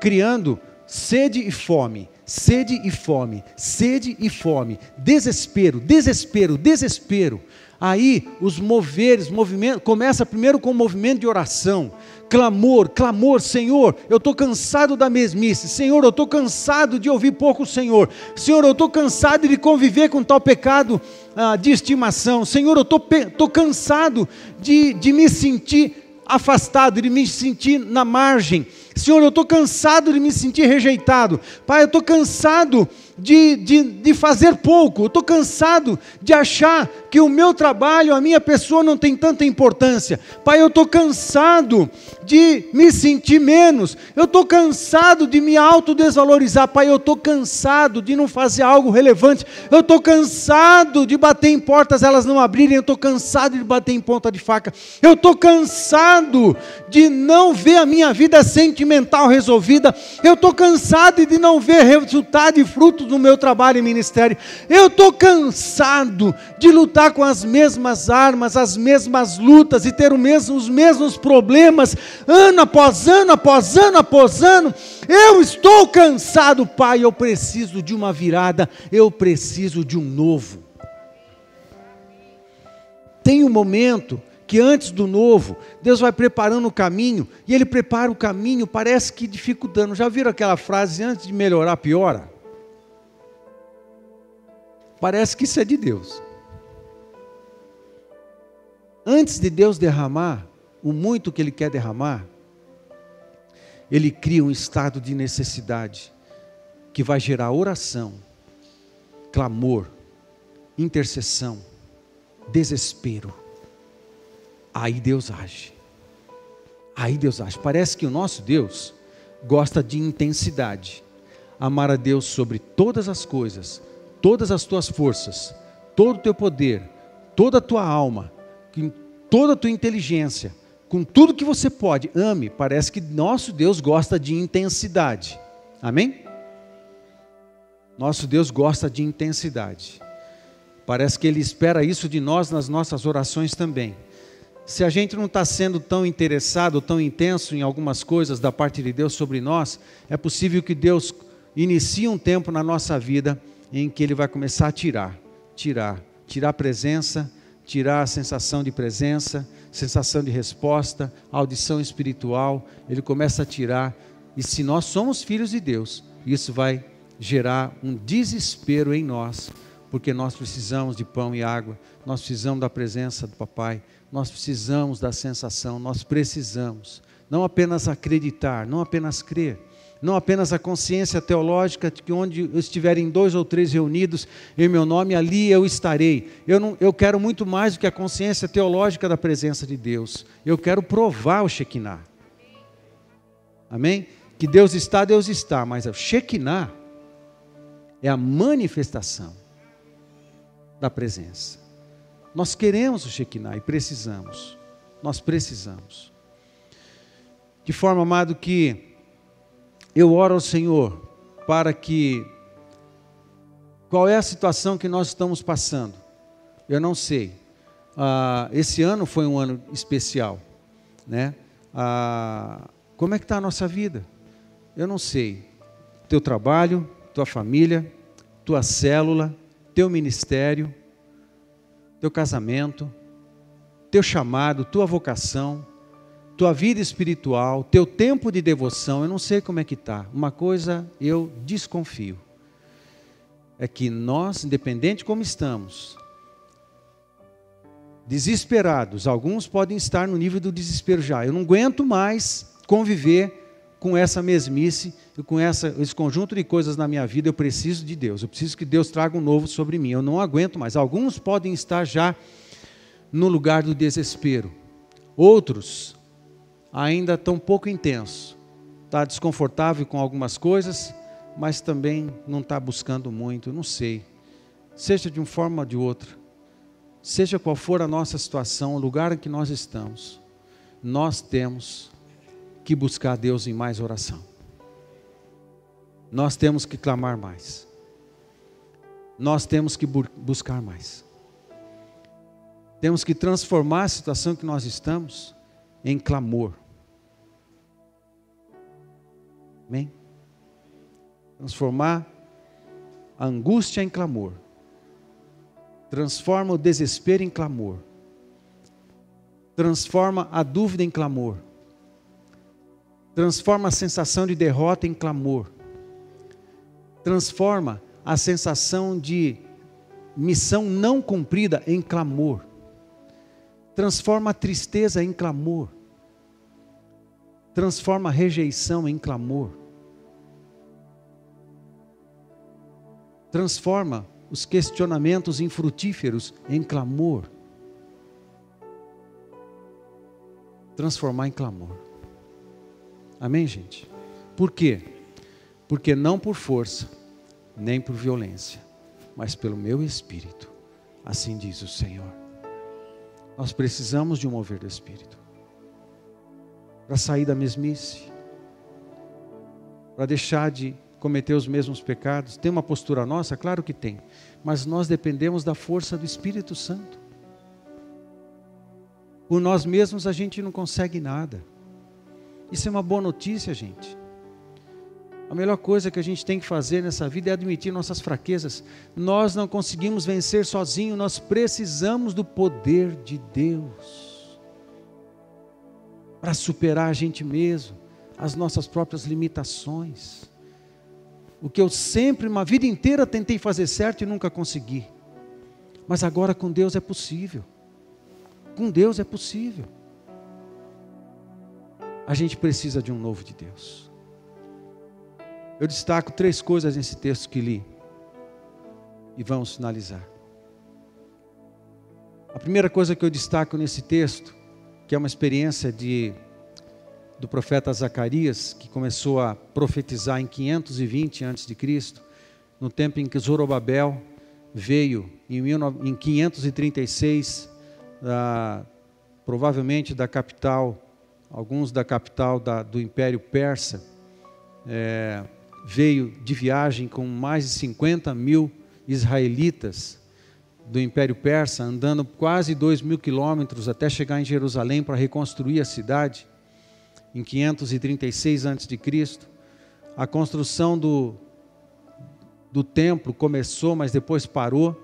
criando sede e fome, sede e fome, sede e fome, desespero, desespero, desespero. Aí os moveres, movimento, começa primeiro com o movimento de oração, clamor, clamor, Senhor, eu estou cansado da mesmice, Senhor, eu estou cansado de ouvir pouco o Senhor, Senhor, eu estou cansado de conviver com tal pecado ah, de estimação, Senhor, eu estou cansado de, de me sentir afastado, de me sentir na margem, Senhor, eu estou cansado de me sentir rejeitado, Pai, eu estou cansado de, de, de fazer pouco, eu estou cansado de achar que o meu trabalho, a minha pessoa não tem tanta importância. Pai, eu estou cansado de me sentir menos, eu estou cansado de me autodesvalorizar. Pai, eu estou cansado de não fazer algo relevante, eu estou cansado de bater em portas, elas não abrirem, eu estou cansado de bater em ponta de faca, eu estou cansado de não ver a minha vida sentimental resolvida, eu estou cansado de não ver resultado e frutos no meu trabalho e ministério. Eu estou cansado de lutar com as mesmas armas, as mesmas lutas e ter mesmo, os mesmos problemas, ano após ano, após ano, após ano. Eu estou cansado, Pai. Eu preciso de uma virada, eu preciso de um novo. Tem um momento que antes do novo, Deus vai preparando o caminho, e Ele prepara o caminho, parece que dificultando. Já viram aquela frase, antes de melhorar, piora? Parece que isso é de Deus. Antes de Deus derramar o muito que Ele quer derramar, Ele cria um estado de necessidade que vai gerar oração, clamor, intercessão, desespero. Aí Deus age. Aí Deus age. Parece que o nosso Deus gosta de intensidade. Amar a Deus sobre todas as coisas, todas as tuas forças, todo o teu poder, toda a tua alma, com toda a tua inteligência, com tudo que você pode, ame. Parece que nosso Deus gosta de intensidade. Amém? Nosso Deus gosta de intensidade. Parece que Ele espera isso de nós nas nossas orações também. Se a gente não está sendo tão interessado, tão intenso em algumas coisas da parte de Deus sobre nós, é possível que Deus inicie um tempo na nossa vida em que Ele vai começar a tirar, tirar, tirar a presença, tirar a sensação de presença, sensação de resposta, audição espiritual. Ele começa a tirar, e se nós somos filhos de Deus, isso vai gerar um desespero em nós, porque nós precisamos de pão e água, nós precisamos da presença do Papai, nós precisamos da sensação, nós precisamos não apenas acreditar, não apenas crer, não apenas a consciência teológica de que onde estiverem dois ou três reunidos em meu nome, ali eu estarei. Eu, não, eu quero muito mais do que a consciência teológica da presença de Deus. Eu quero provar o Shekinah. Amém? Que Deus está, Deus está, mas o Shekinah é a manifestação da presença. Nós queremos o Shekinah e precisamos. Nós precisamos. De forma, amado, que eu oro ao Senhor para que. Qual é a situação que nós estamos passando? Eu não sei. Ah, esse ano foi um ano especial, né? Ah, como é que está a nossa vida? Eu não sei. Teu trabalho, tua família, tua célula, teu ministério, teu casamento, teu chamado, tua vocação, tua vida espiritual, teu tempo de devoção, eu não sei como é que está. Uma coisa eu desconfio. É que nós, independente como estamos, desesperados, alguns podem estar no nível do desespero já. Eu não aguento mais conviver com essa mesmice com essa, esse conjunto de coisas na minha vida, eu preciso de Deus. Eu preciso que Deus traga um novo sobre mim. Eu não aguento mais. Alguns podem estar já no lugar do desespero. Outros ainda um pouco intenso. Está desconfortável com algumas coisas, mas também não está buscando muito. Não sei. Seja de uma forma ou de outra. Seja qual for a nossa situação, o lugar em que nós estamos, nós temos que buscar Deus em mais oração. Nós temos que clamar mais. Nós temos que buscar mais. Temos que transformar a situação que nós estamos em clamor. Amém? Transformar a angústia em clamor. Transforma o desespero em clamor. Transforma a dúvida em clamor transforma a sensação de derrota em clamor, transforma a sensação de missão não cumprida em clamor, transforma a tristeza em clamor, transforma a rejeição em clamor, transforma os questionamentos infrutíferos em clamor. Transformar em clamor. Amém, gente? Por quê? Porque não por força, nem por violência, mas pelo meu espírito. Assim diz o Senhor. Nós precisamos de um mover do espírito para sair da mesmice, para deixar de cometer os mesmos pecados. Tem uma postura nossa? Claro que tem, mas nós dependemos da força do Espírito Santo. Por nós mesmos a gente não consegue nada. Isso é uma boa notícia, gente. A melhor coisa que a gente tem que fazer nessa vida é admitir nossas fraquezas. Nós não conseguimos vencer sozinhos, nós precisamos do poder de Deus. para superar a gente mesmo, as nossas próprias limitações. O que eu sempre, uma vida inteira, tentei fazer certo e nunca consegui. Mas agora com Deus é possível. Com Deus é possível. A gente precisa de um novo de Deus. Eu destaco três coisas nesse texto que li. E vamos finalizar. A primeira coisa que eu destaco nesse texto, que é uma experiência de do profeta Zacarias, que começou a profetizar em 520 a.C., no tempo em que Zorobabel veio, em 536, da, provavelmente da capital, alguns da capital da, do Império Persa, é, veio de viagem com mais de 50 mil israelitas do Império Persa, andando quase 2 mil quilômetros até chegar em Jerusalém para reconstruir a cidade em 536 a.C. A construção do, do templo começou, mas depois parou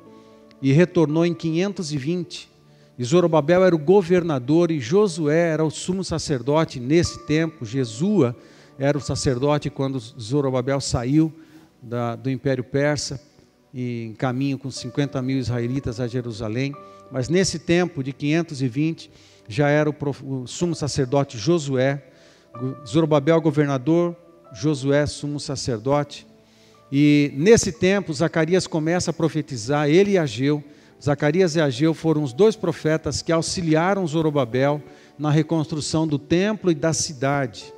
e retornou em 520. E Zorobabel era o governador e Josué era o sumo sacerdote nesse tempo. Jesua era o sacerdote quando Zorobabel saiu da, do Império Persa em caminho com 50 mil israelitas a Jerusalém. Mas nesse tempo de 520 já era o, o sumo sacerdote Josué Zorobabel governador, Josué sumo sacerdote. E nesse tempo, Zacarias começa a profetizar, ele e Ageu. Zacarias e Ageu foram os dois profetas que auxiliaram Zorobabel na reconstrução do templo e da cidade.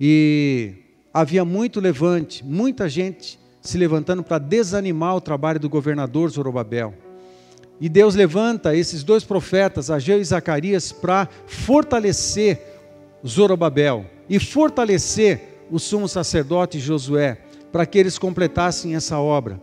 E havia muito levante, muita gente se levantando para desanimar o trabalho do governador Zorobabel. E Deus levanta esses dois profetas, Ageu e Zacarias, para fortalecer Zorobabel e fortalecer o sumo sacerdote Josué para que eles completassem essa obra.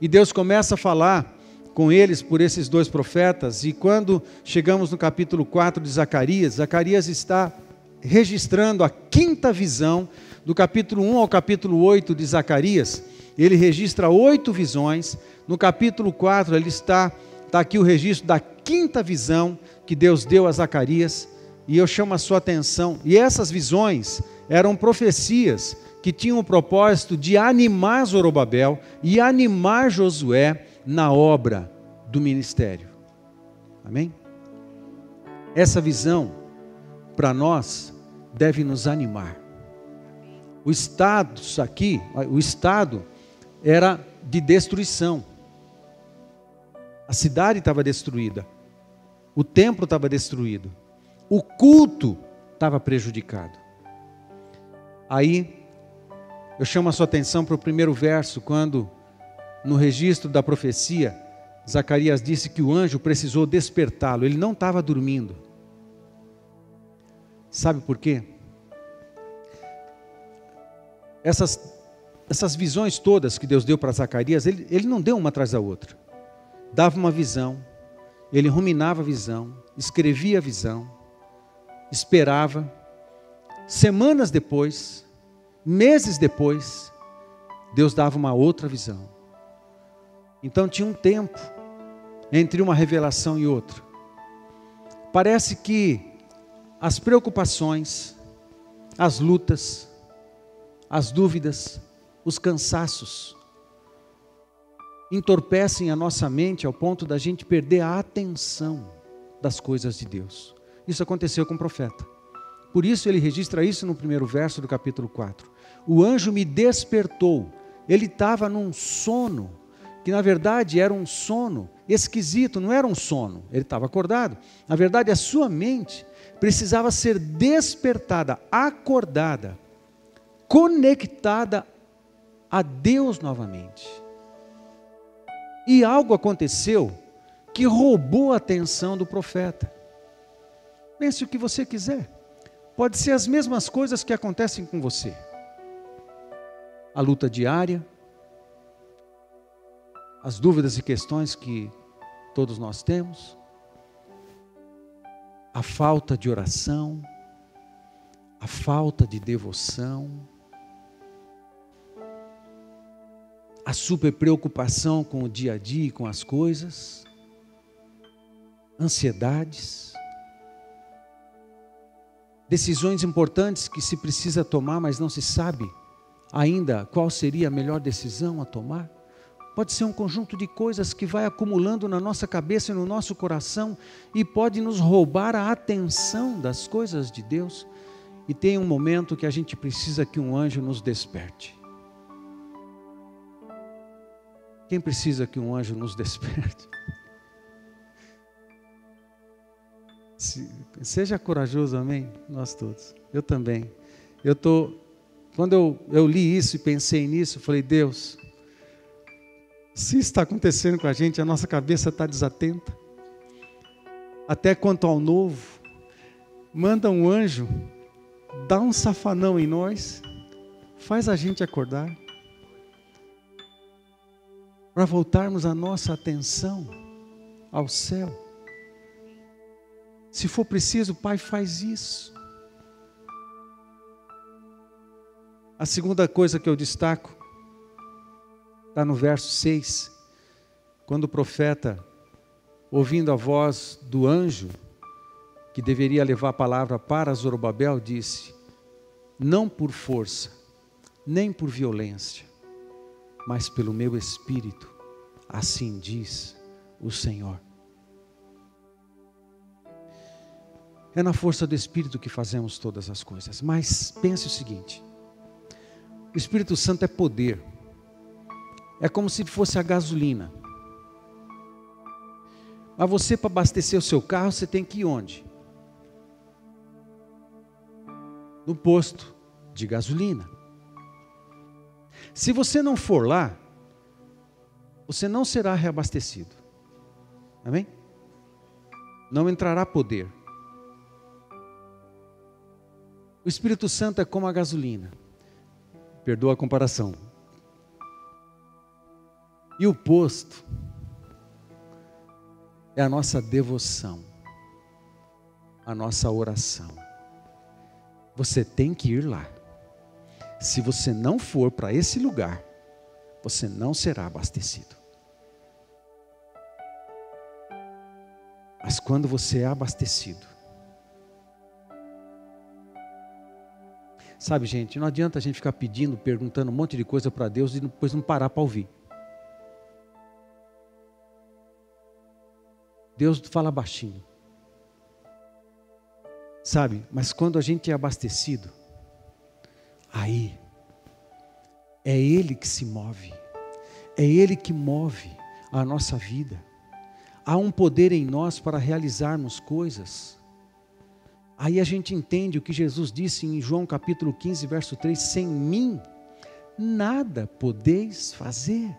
E Deus começa a falar com eles por esses dois profetas, e quando chegamos no capítulo 4 de Zacarias, Zacarias está registrando a quinta visão, do capítulo 1 ao capítulo 8 de Zacarias, ele registra oito visões, no capítulo 4 ele está, está aqui o registro da quinta visão que Deus deu a Zacarias, e eu chamo a sua atenção. E essas visões eram profecias que tinham o propósito de animar Zorobabel e animar Josué na obra do ministério. Amém? Essa visão, para nós, deve nos animar. O Estado aqui, o Estado era de destruição. A cidade estava destruída. O templo estava destruído o culto estava prejudicado. Aí, eu chamo a sua atenção para o primeiro verso, quando, no registro da profecia, Zacarias disse que o anjo precisou despertá-lo, ele não estava dormindo. Sabe por quê? Essas, essas visões todas que Deus deu para Zacarias, ele, ele não deu uma atrás da outra. Dava uma visão, ele ruminava a visão, escrevia a visão, esperava, semanas depois, meses depois, Deus dava uma outra visão. Então tinha um tempo entre uma revelação e outra. Parece que as preocupações, as lutas, as dúvidas, os cansaços entorpecem a nossa mente ao ponto da gente perder a atenção das coisas de Deus. Isso aconteceu com o profeta. Por isso ele registra isso no primeiro verso do capítulo 4. O anjo me despertou. Ele estava num sono, que na verdade era um sono esquisito, não era um sono, ele estava acordado. Na verdade, a sua mente precisava ser despertada, acordada, conectada a Deus novamente. E algo aconteceu que roubou a atenção do profeta. Pense o que você quiser. Pode ser as mesmas coisas que acontecem com você. A luta diária, as dúvidas e questões que todos nós temos, a falta de oração, a falta de devoção, a super preocupação com o dia a dia e com as coisas, ansiedades, decisões importantes que se precisa tomar, mas não se sabe ainda qual seria a melhor decisão a tomar. Pode ser um conjunto de coisas que vai acumulando na nossa cabeça e no nosso coração e pode nos roubar a atenção das coisas de Deus. E tem um momento que a gente precisa que um anjo nos desperte. Quem precisa que um anjo nos desperte? Seja corajoso, amém? Nós todos. Eu também. Eu tô, quando eu, eu li isso e pensei nisso, falei, Deus, se está acontecendo com a gente, a nossa cabeça está desatenta. Até quanto ao novo, manda um anjo, dá um safanão em nós, faz a gente acordar, para voltarmos a nossa atenção ao céu. Se for preciso, Pai, faz isso. A segunda coisa que eu destaco está no verso 6, quando o profeta, ouvindo a voz do anjo, que deveria levar a palavra para Zorobabel, disse: Não por força, nem por violência, mas pelo meu espírito, assim diz o Senhor. É na força do Espírito que fazemos todas as coisas. Mas pense o seguinte: o Espírito Santo é poder. É como se fosse a gasolina. Mas você, para abastecer o seu carro, você tem que ir onde? No posto de gasolina. Se você não for lá, você não será reabastecido. Amém? Não entrará poder. O Espírito Santo é como a gasolina. Perdoa a comparação. E o posto é a nossa devoção, a nossa oração. Você tem que ir lá. Se você não for para esse lugar, você não será abastecido. Mas quando você é abastecido, Sabe, gente, não adianta a gente ficar pedindo, perguntando um monte de coisa para Deus e depois não parar para ouvir. Deus fala baixinho. Sabe, mas quando a gente é abastecido, aí é Ele que se move, é Ele que move a nossa vida. Há um poder em nós para realizarmos coisas. Aí a gente entende o que Jesus disse em João capítulo 15, verso 3: sem mim nada podeis fazer.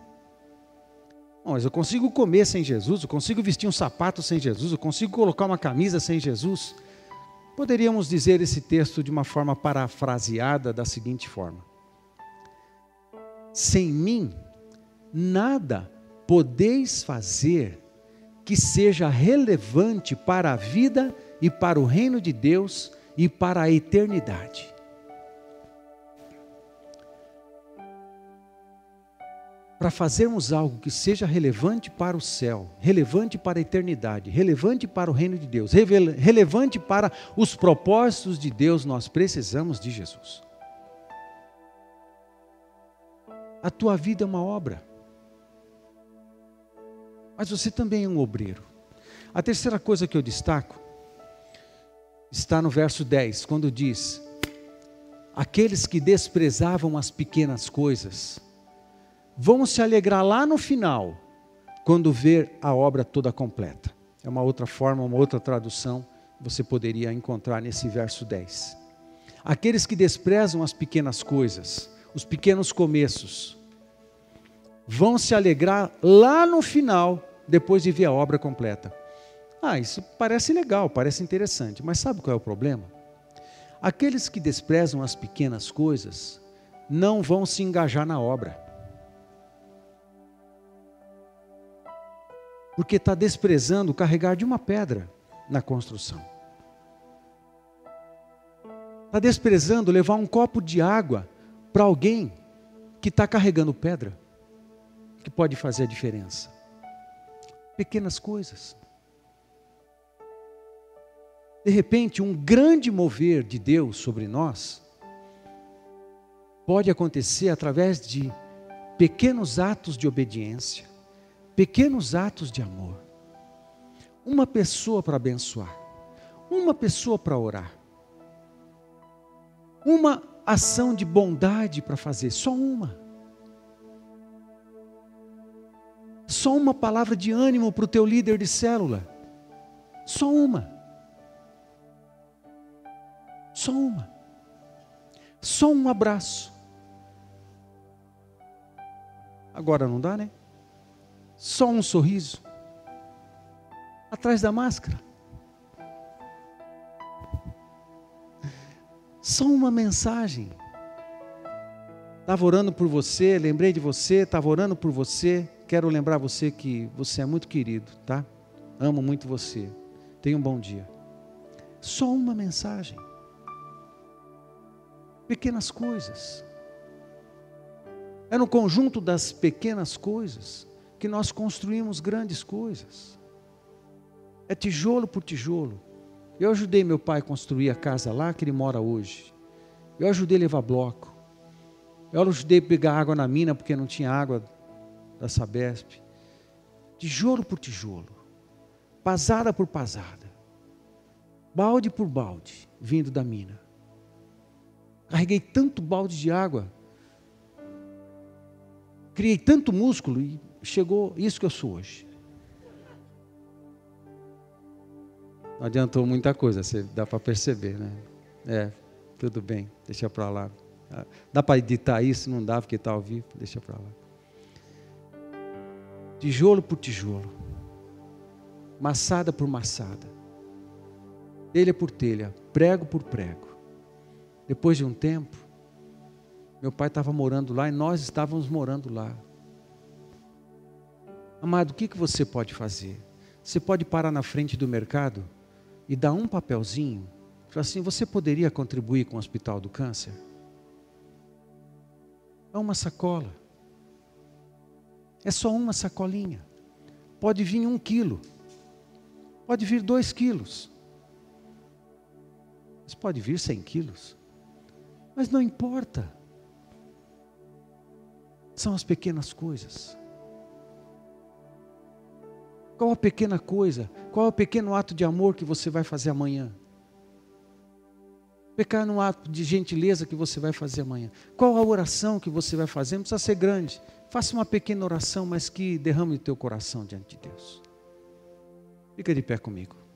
Mas eu consigo comer sem Jesus, eu consigo vestir um sapato sem Jesus, eu consigo colocar uma camisa sem Jesus. Poderíamos dizer esse texto de uma forma parafraseada da seguinte forma: Sem mim nada podeis fazer que seja relevante para a vida e para o reino de Deus e para a eternidade. Para fazermos algo que seja relevante para o céu, relevante para a eternidade, relevante para o reino de Deus, relevante para os propósitos de Deus, nós precisamos de Jesus. A tua vida é uma obra, mas você também é um obreiro. A terceira coisa que eu destaco está no verso 10, quando diz: Aqueles que desprezavam as pequenas coisas vão se alegrar lá no final, quando ver a obra toda completa. É uma outra forma, uma outra tradução você poderia encontrar nesse verso 10. Aqueles que desprezam as pequenas coisas, os pequenos começos, vão se alegrar lá no final, depois de ver a obra completa. Ah, isso parece legal, parece interessante, mas sabe qual é o problema? Aqueles que desprezam as pequenas coisas não vão se engajar na obra. Porque está desprezando carregar de uma pedra na construção. Está desprezando levar um copo de água para alguém que está carregando pedra, que pode fazer a diferença. Pequenas coisas. De repente, um grande mover de Deus sobre nós pode acontecer através de pequenos atos de obediência, pequenos atos de amor. Uma pessoa para abençoar, uma pessoa para orar, uma ação de bondade para fazer, só uma. Só uma palavra de ânimo para o teu líder de célula. Só uma. Só uma. Só um abraço. Agora não dá, né? Só um sorriso. Atrás da máscara. Só uma mensagem. Estava orando por você, lembrei de você, estava orando por você. Quero lembrar você que você é muito querido, tá? Amo muito você. Tenha um bom dia. Só uma mensagem. Pequenas coisas. É no conjunto das pequenas coisas que nós construímos grandes coisas. É tijolo por tijolo. Eu ajudei meu pai a construir a casa lá que ele mora hoje. Eu ajudei a levar bloco. Eu ajudei a pegar água na mina porque não tinha água da Sabesp. Tijolo por tijolo. Pasada por pasada. Balde por balde, vindo da mina. Carreguei tanto balde de água criei tanto músculo e chegou isso que eu sou hoje. Não adiantou muita coisa, você dá para perceber, né? É, tudo bem, deixa para lá. Dá para editar isso? Não dá porque está ao vivo, deixa para lá. Tijolo por tijolo, maçada por maçada, telha por telha, prego por prego. Depois de um tempo, meu pai estava morando lá e nós estávamos morando lá. Amado, o que, que você pode fazer? Você pode parar na frente do mercado e dar um papelzinho, assim, você poderia contribuir com o Hospital do Câncer? É uma sacola. É só uma sacolinha. Pode vir um quilo. Pode vir dois quilos. Mas pode vir cem quilos. Mas não importa. São as pequenas coisas. Qual a pequena coisa? Qual é o pequeno ato de amor que você vai fazer amanhã? Pequeno ato de gentileza que você vai fazer amanhã. Qual a oração que você vai fazer? Não precisa ser grande. Faça uma pequena oração, mas que derrame o teu coração diante de Deus. Fica de pé comigo.